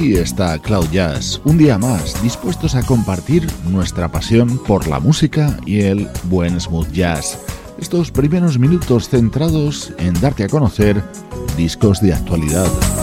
Aquí está Cloud Jazz, un día más, dispuestos a compartir nuestra pasión por la música y el buen smooth jazz. Estos primeros minutos centrados en darte a conocer discos de actualidad.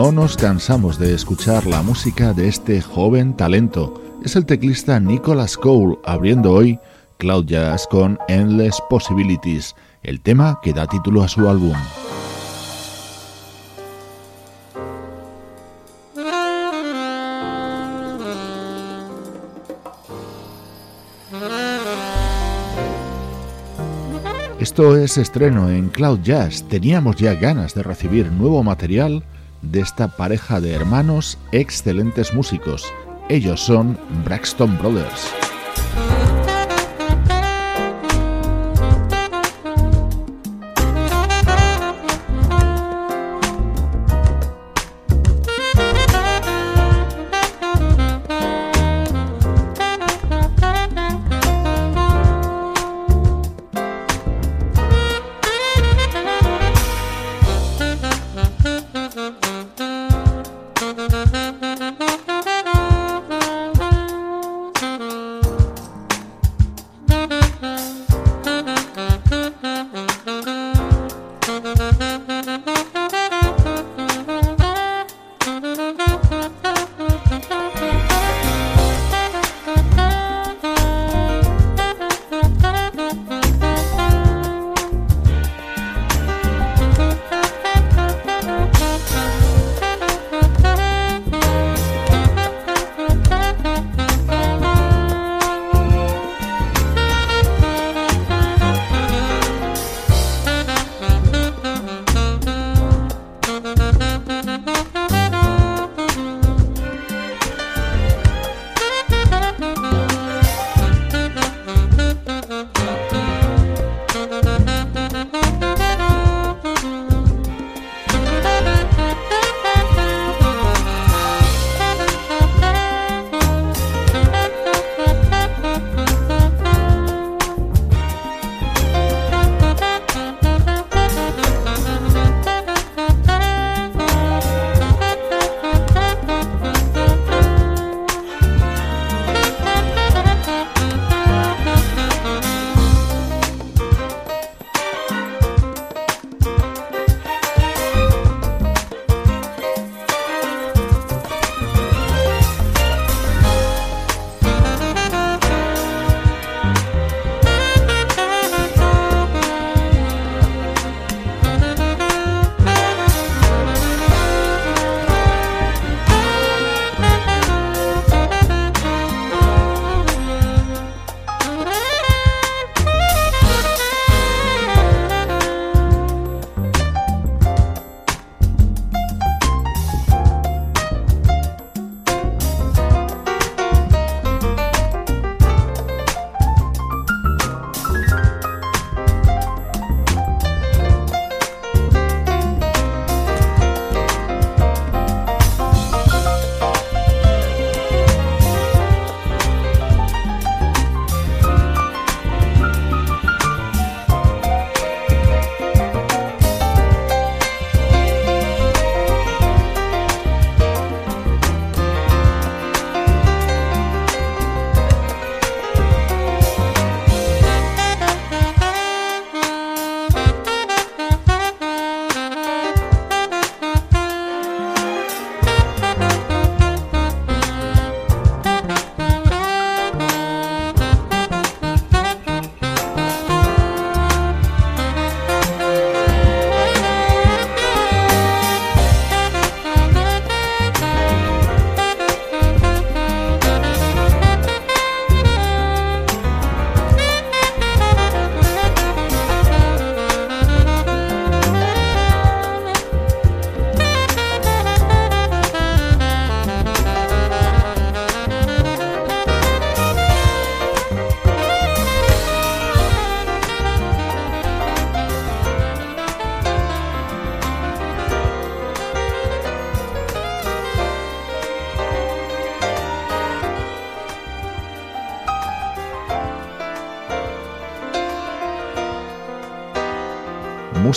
No nos cansamos de escuchar la música de este joven talento. Es el teclista Nicholas Cole abriendo hoy Cloud Jazz con Endless Possibilities, el tema que da título a su álbum. Esto es estreno en Cloud Jazz. Teníamos ya ganas de recibir nuevo material de esta pareja de hermanos excelentes músicos. Ellos son Braxton Brothers.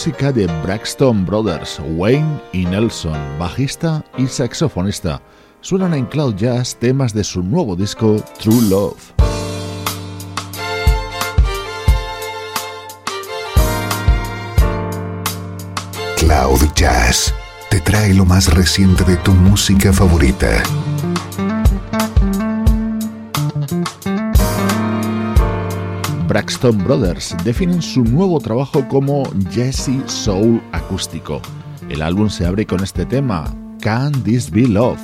Música de Braxton Brothers, Wayne y Nelson, bajista y saxofonista. Suenan en Cloud Jazz temas de su nuevo disco True Love. Cloud Jazz te trae lo más reciente de tu música favorita. Braxton Brothers definen su nuevo trabajo como Jesse Soul Acústico. El álbum se abre con este tema, Can This Be Love?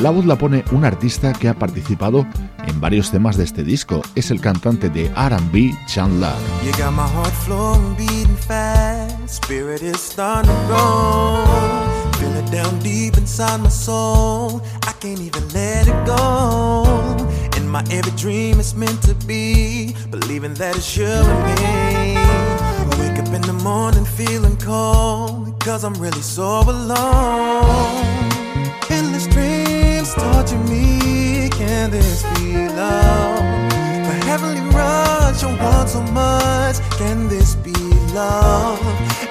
La voz la pone un artista que ha participado en varios temas de este disco. Es el cantante de RB Chandler. My every dream, is meant to be. Believing that it's you and me. Wake up in the morning feeling cold. Cause I'm really so alone. Endless dreams torture me. Can this be love? The heavenly rush, I want so much. Can this be love?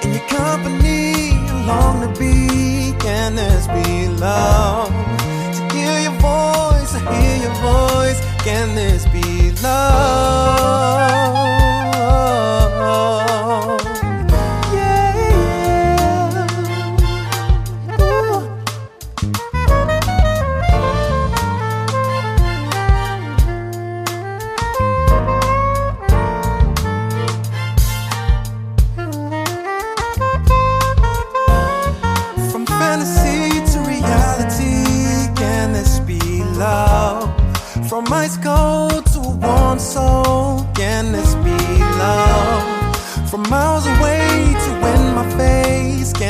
In your company, I long to be can this be love? To hear your voice, to hear your voice, can this be love?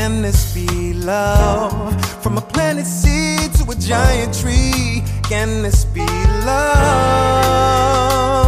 Can this be love? From a planet seed to a giant tree. Can this be love?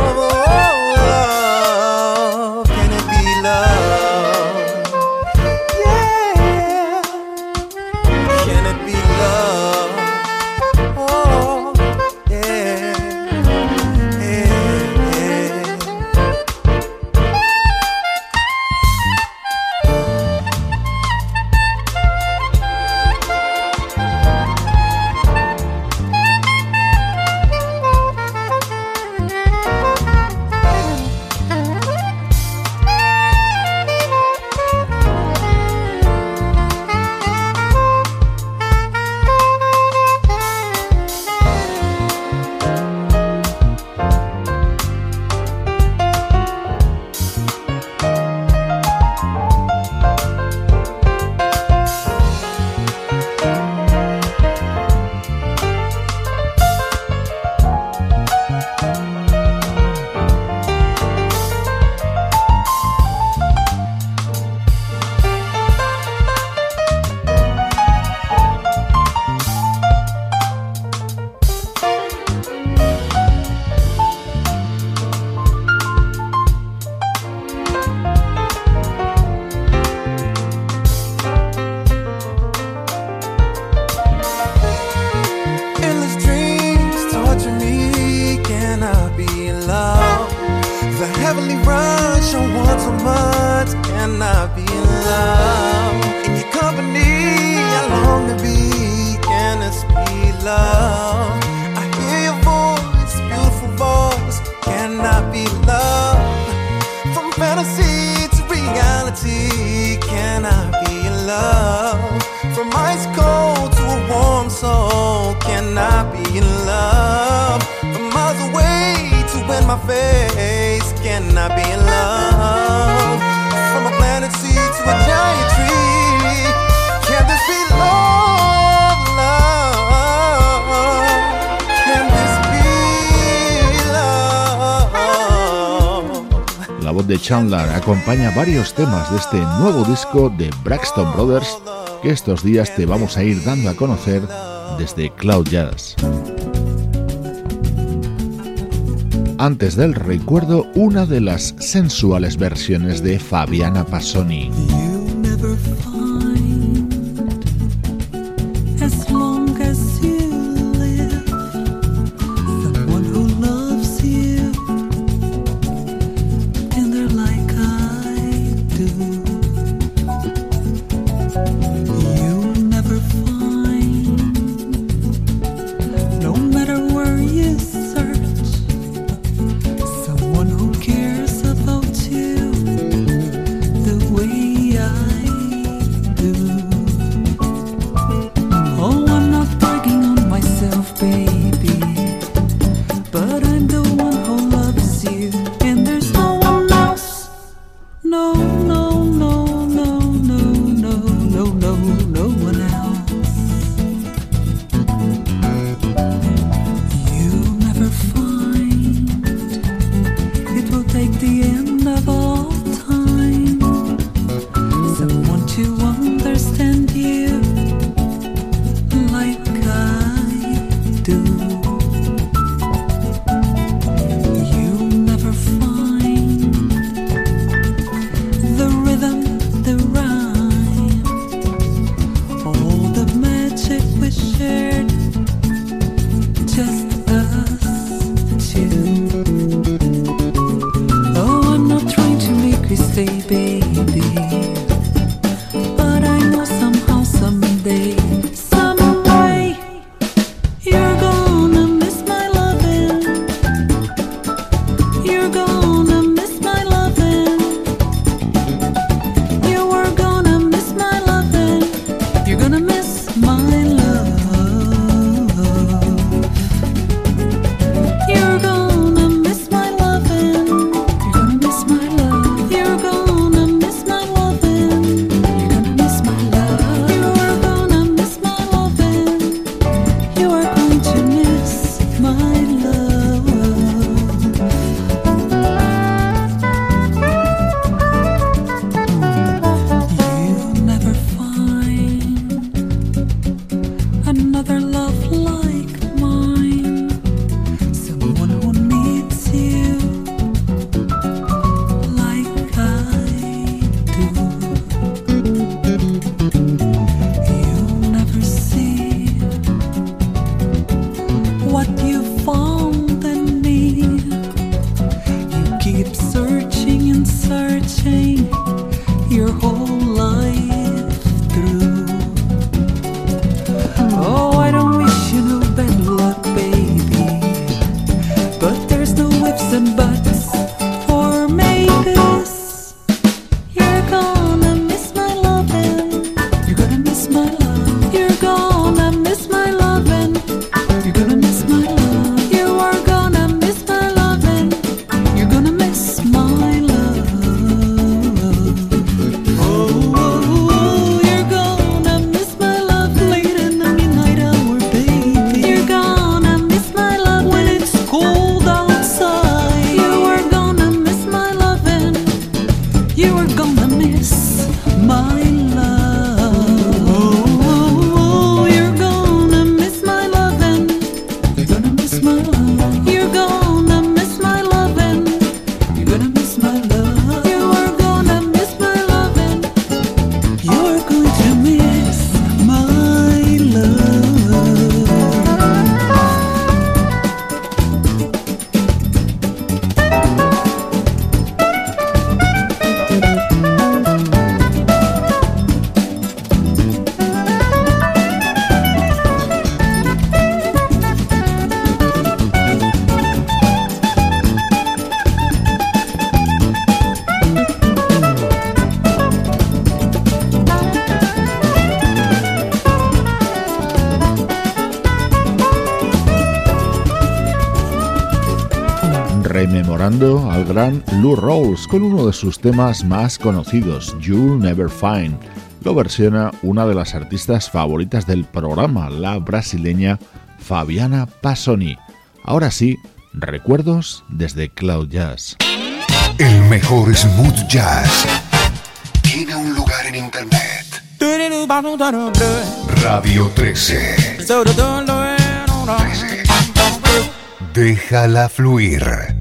Chandler acompaña varios temas de este nuevo disco de Braxton Brothers que estos días te vamos a ir dando a conocer desde Cloud Jazz. Antes del recuerdo, una de las sensuales versiones de Fabiana Passoni. sheltered Lou Rawls con uno de sus temas más conocidos, You'll Never Find. Lo versiona una de las artistas favoritas del programa, la brasileña Fabiana Passoni. Ahora sí, recuerdos desde Cloud Jazz. El mejor smooth jazz tiene un lugar en internet. Radio 13. 13. Déjala fluir.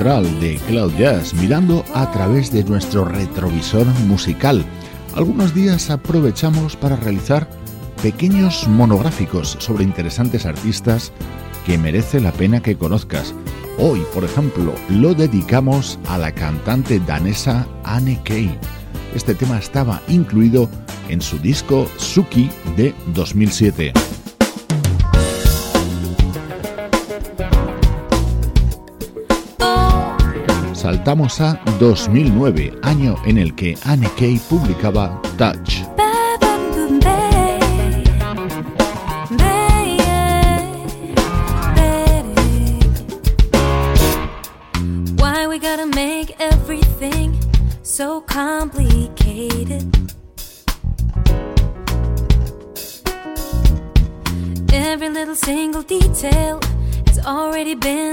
De Cloud Jazz, mirando a través de nuestro retrovisor musical. Algunos días aprovechamos para realizar pequeños monográficos sobre interesantes artistas que merece la pena que conozcas. Hoy, por ejemplo, lo dedicamos a la cantante danesa Anne Kay. Este tema estaba incluido en su disco Suki de 2007. Saltamos a 2009, año en el que Anne Kay publicaba Touch. So complicated? Every little single detail has already been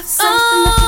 something. Oh.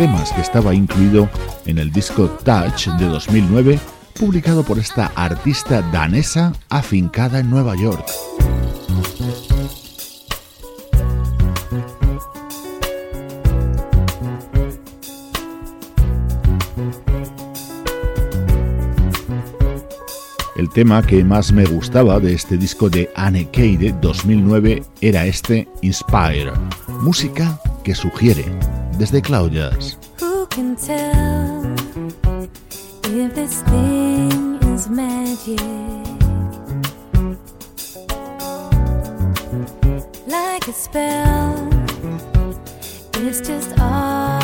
Temas que estaba incluido en el disco Touch de 2009, publicado por esta artista danesa afincada en Nueva York. El tema que más me gustaba de este disco de Anne Keide 2009 era este Inspire, música que sugiere desde Claudias. Who can tell if this thing is magic? Like a spell, it's just automatic.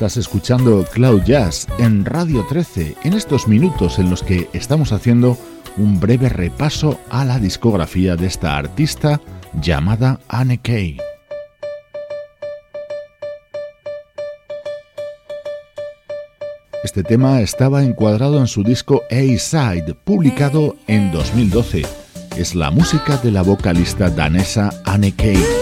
Escuchando Cloud Jazz en Radio 13 en estos minutos en los que estamos haciendo un breve repaso a la discografía de esta artista llamada Anne Kay. Este tema estaba encuadrado en su disco A-Side, publicado en 2012. Es la música de la vocalista danesa Anne Kay.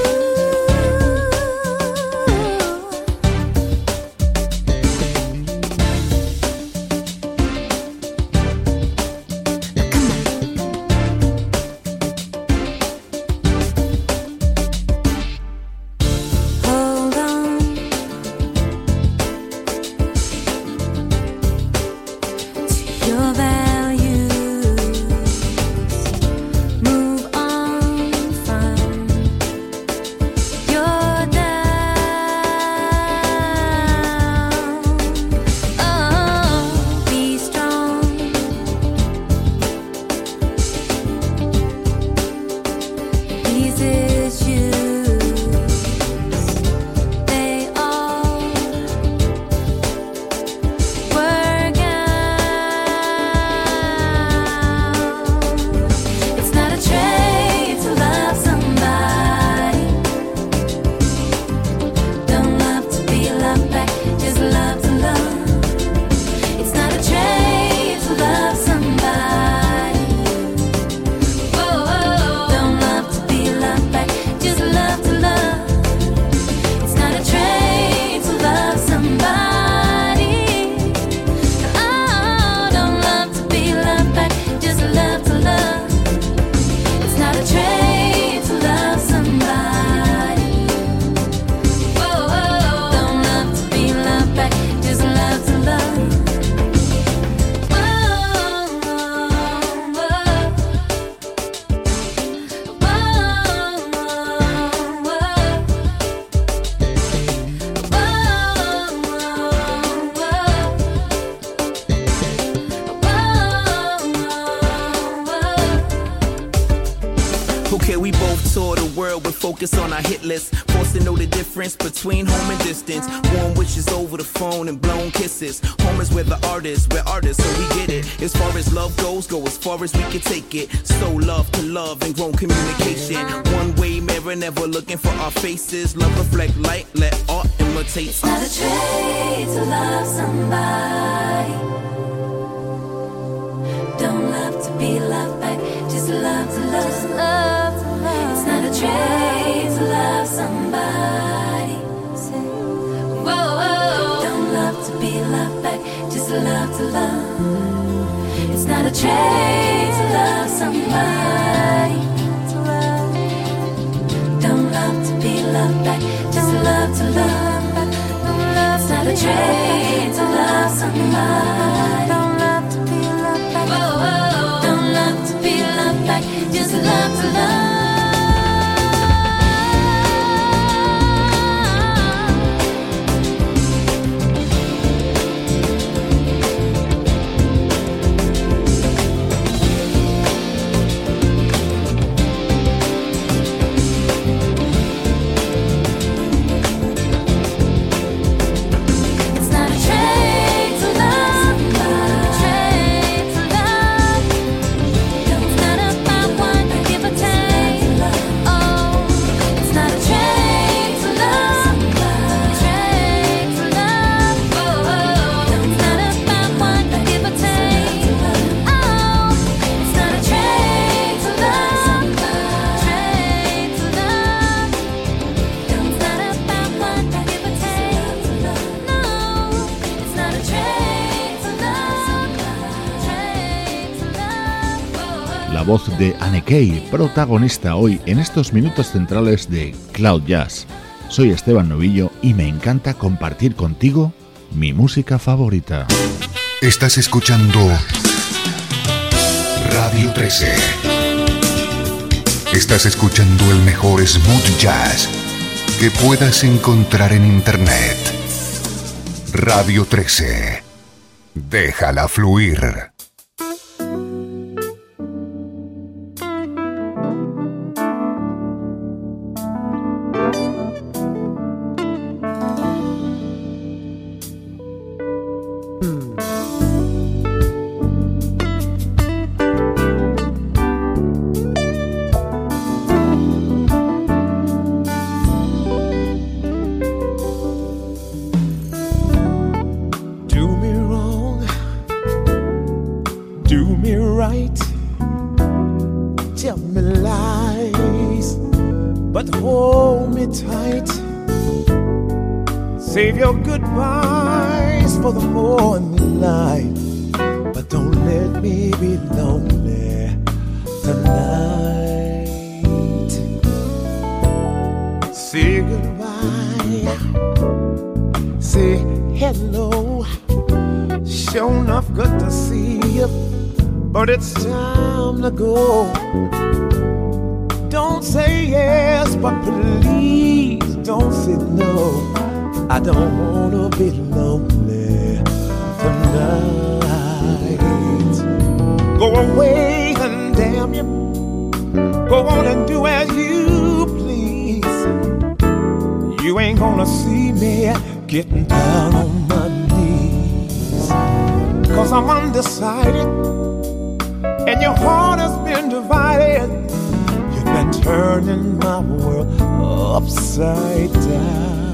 Far as we can take it. So love to love and grown communication. One way mirror, never looking for our faces. Love reflect light, let art imitate. It's not a trade to love somebody. Don't love to be loved back, just love to love. Just love to love. It's not a trade to love somebody. Whoa, whoa. Don't love to be loved back, just love to love. Not a trade to love somebody. Don't love to be loved back, just love to love. It's not a trade to love somebody. Don't love to be loved back. Don't love to be loved back, just love to love. De Anne protagonista hoy en estos minutos centrales de Cloud Jazz. Soy Esteban Novillo y me encanta compartir contigo mi música favorita. Estás escuchando Radio 13. Estás escuchando el mejor smooth jazz que puedas encontrar en Internet. Radio 13. Déjala fluir. Goodbyes for the morning light, but don't let me be lonely tonight. Say goodbye say hello. Sure enough, good to see you, but it's time to go. Don't say yes, but please don't say no. I don't wanna be lonely tonight. Go away and damn you. Go on and do as you please. You ain't gonna see me getting down on my knees. Cause I'm undecided, and your heart has been divided. You've been turning my world upside down.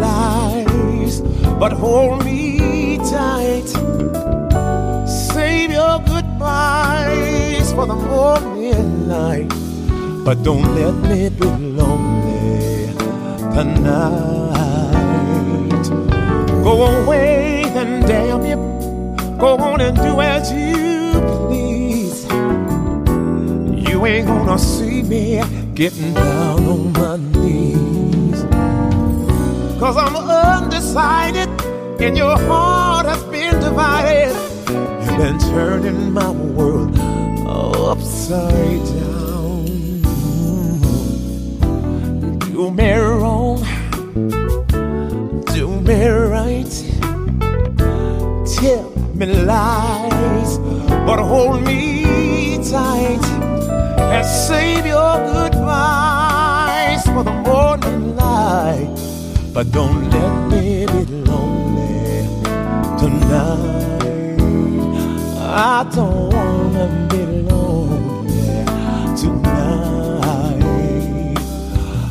Lies, but hold me tight. Save your goodbyes for the morning light, but don't let me be lonely tonight. Go away and damn you, go on and do as you please. You ain't gonna see me getting down on my knees. Cause I'm undecided and your heart has been divided. You've been turning my world upside down. Do me wrong, do me right, tell me lies, but hold me tight and save your goodbyes for the morning light. But don't let me be lonely tonight. I don't wanna be lonely tonight.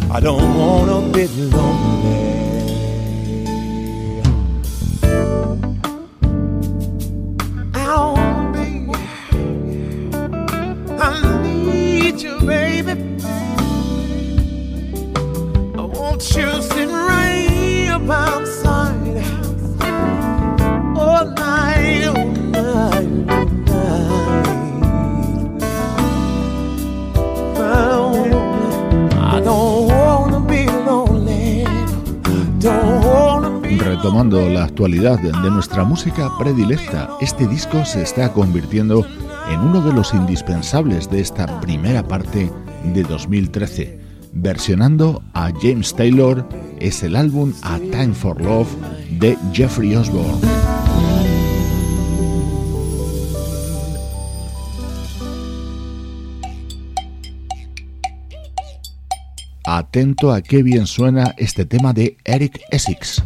I don't wanna be lonely. I Retomando la actualidad de nuestra música predilecta, este disco se está convirtiendo en uno de los indispensables de esta primera parte de 2013. Versionando a James Taylor es el álbum A Time for Love de Jeffrey Osborne. Atento a qué bien suena este tema de Eric Essex.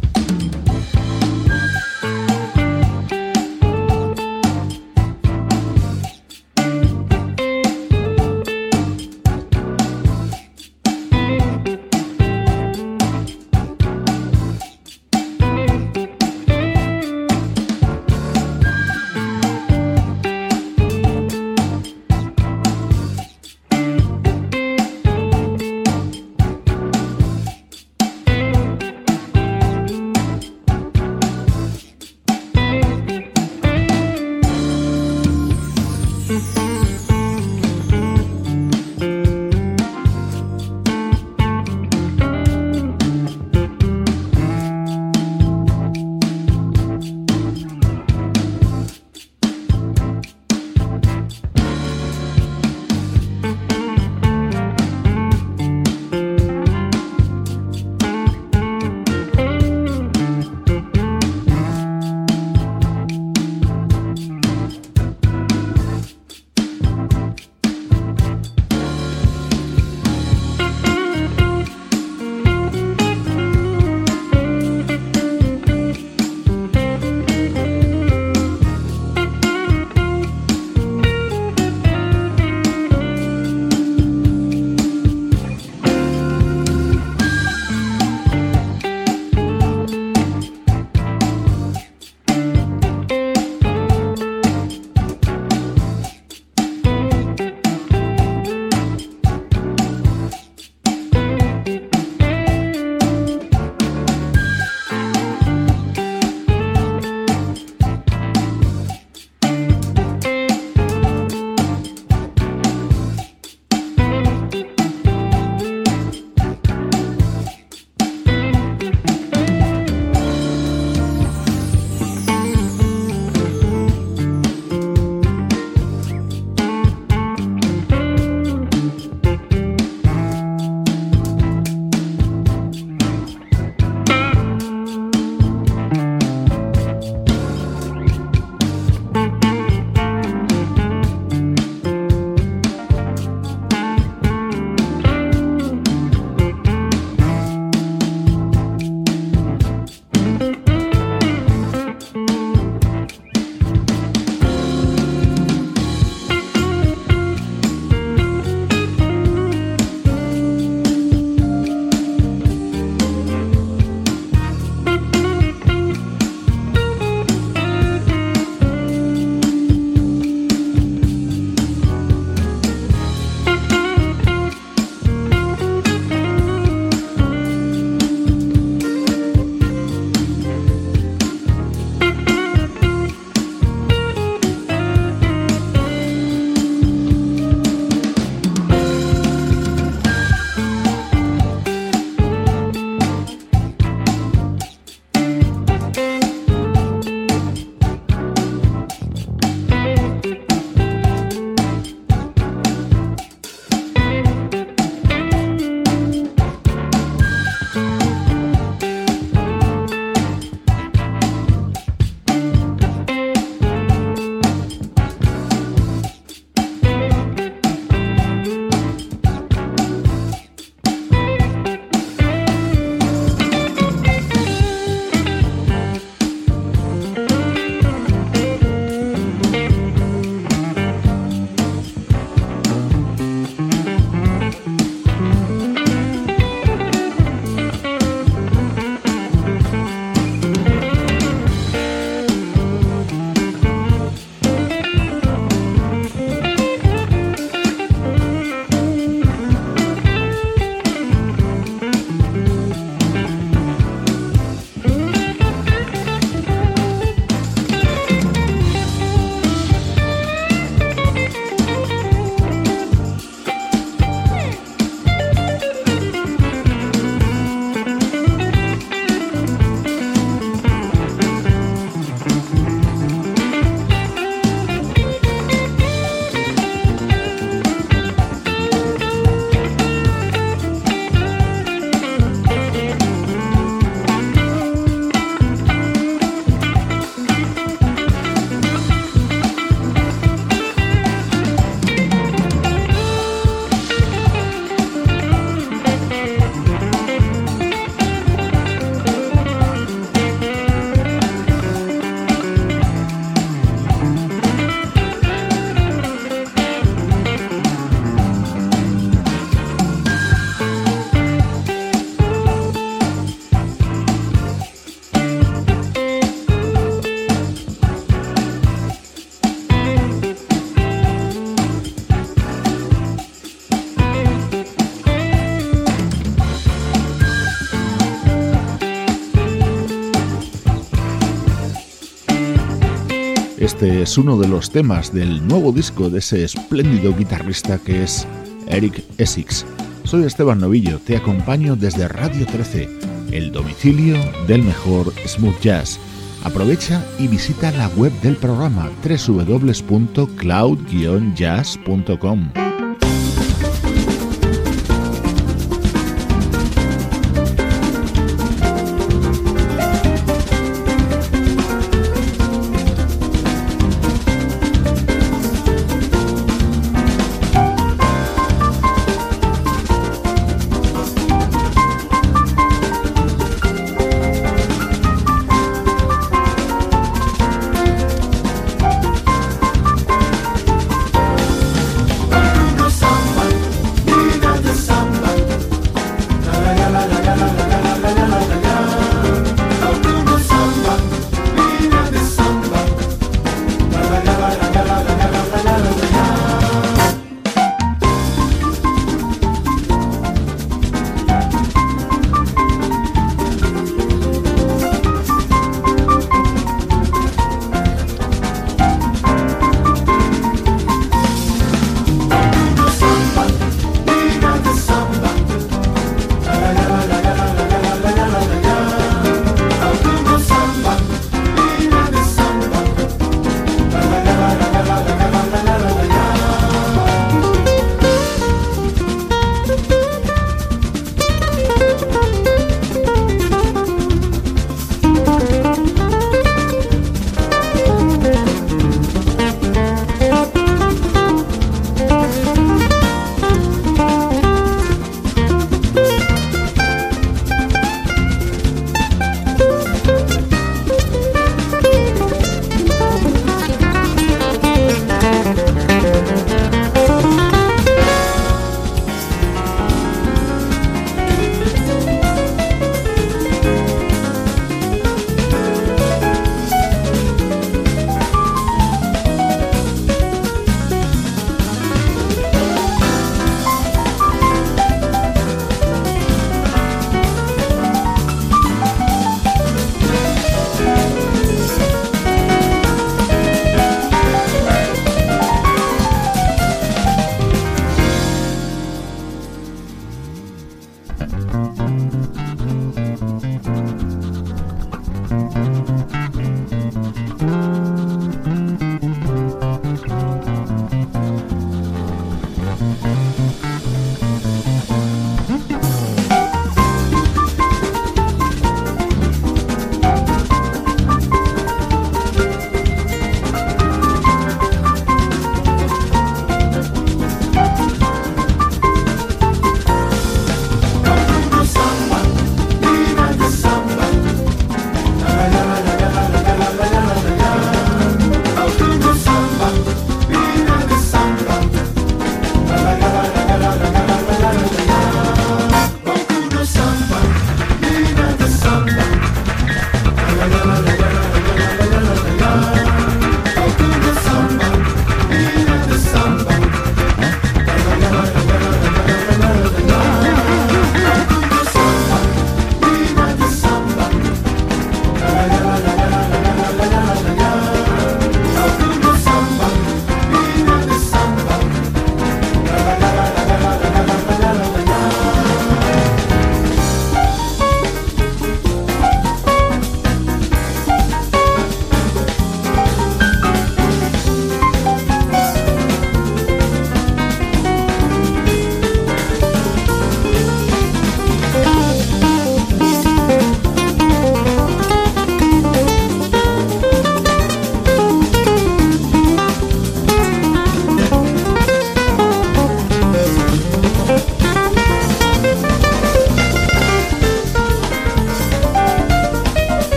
Este es uno de los temas del nuevo disco de ese espléndido guitarrista que es Eric Essex. Soy Esteban Novillo, te acompaño desde Radio 13, el domicilio del mejor smooth jazz. Aprovecha y visita la web del programa www.cloud-jazz.com.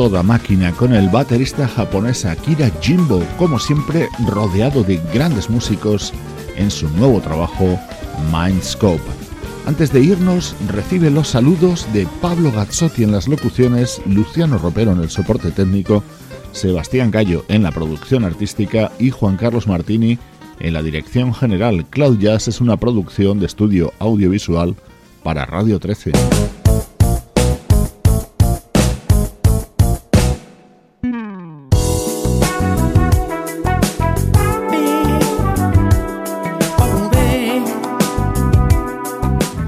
toda máquina con el baterista japonés Akira Jimbo, como siempre rodeado de grandes músicos en su nuevo trabajo Mindscope. Antes de irnos, recibe los saludos de Pablo Gazzotti en las locuciones, Luciano Ropero en el soporte técnico, Sebastián Gallo en la producción artística y Juan Carlos Martini en la dirección general. Cloud Jazz es una producción de estudio audiovisual para Radio 13.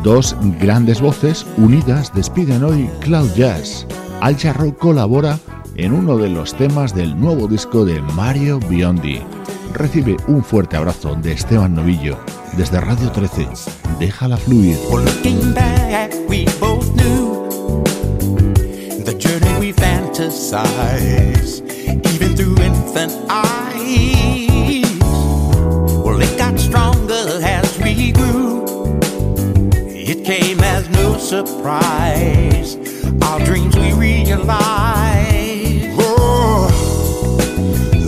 Dos grandes voces unidas despiden hoy Cloud Jazz. Al Jarro colabora en uno de los temas del nuevo disco de Mario Biondi. Recibe un fuerte abrazo de Esteban Novillo desde Radio 13. Déjala fluir. came as no surprise. Our dreams we realized. Oh,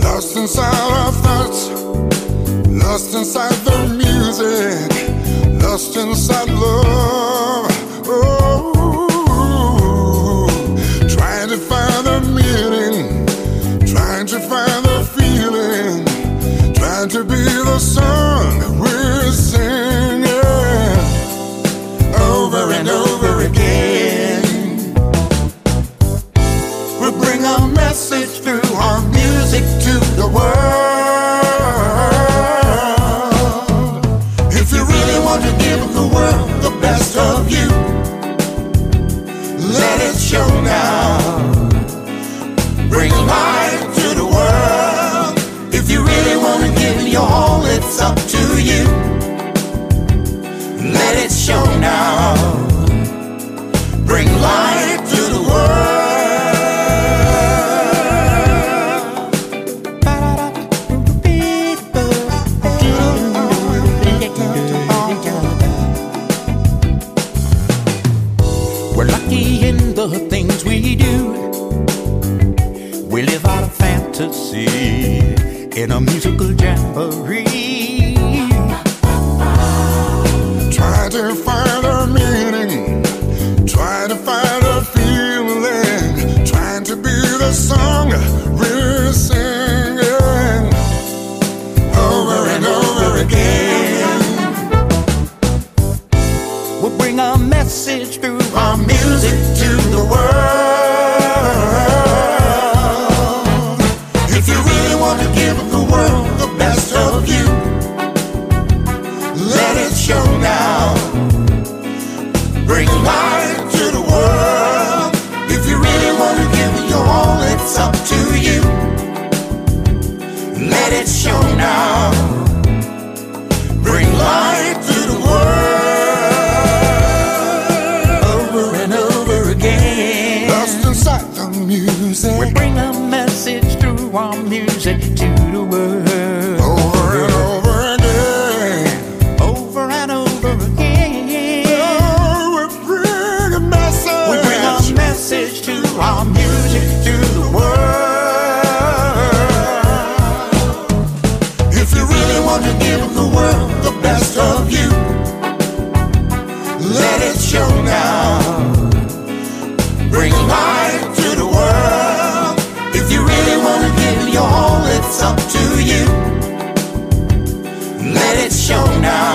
lost inside our thoughts, lost inside the music, lost inside love. Oh, trying to find the meaning, trying to find the feeling, trying to be the sun. you now. show now.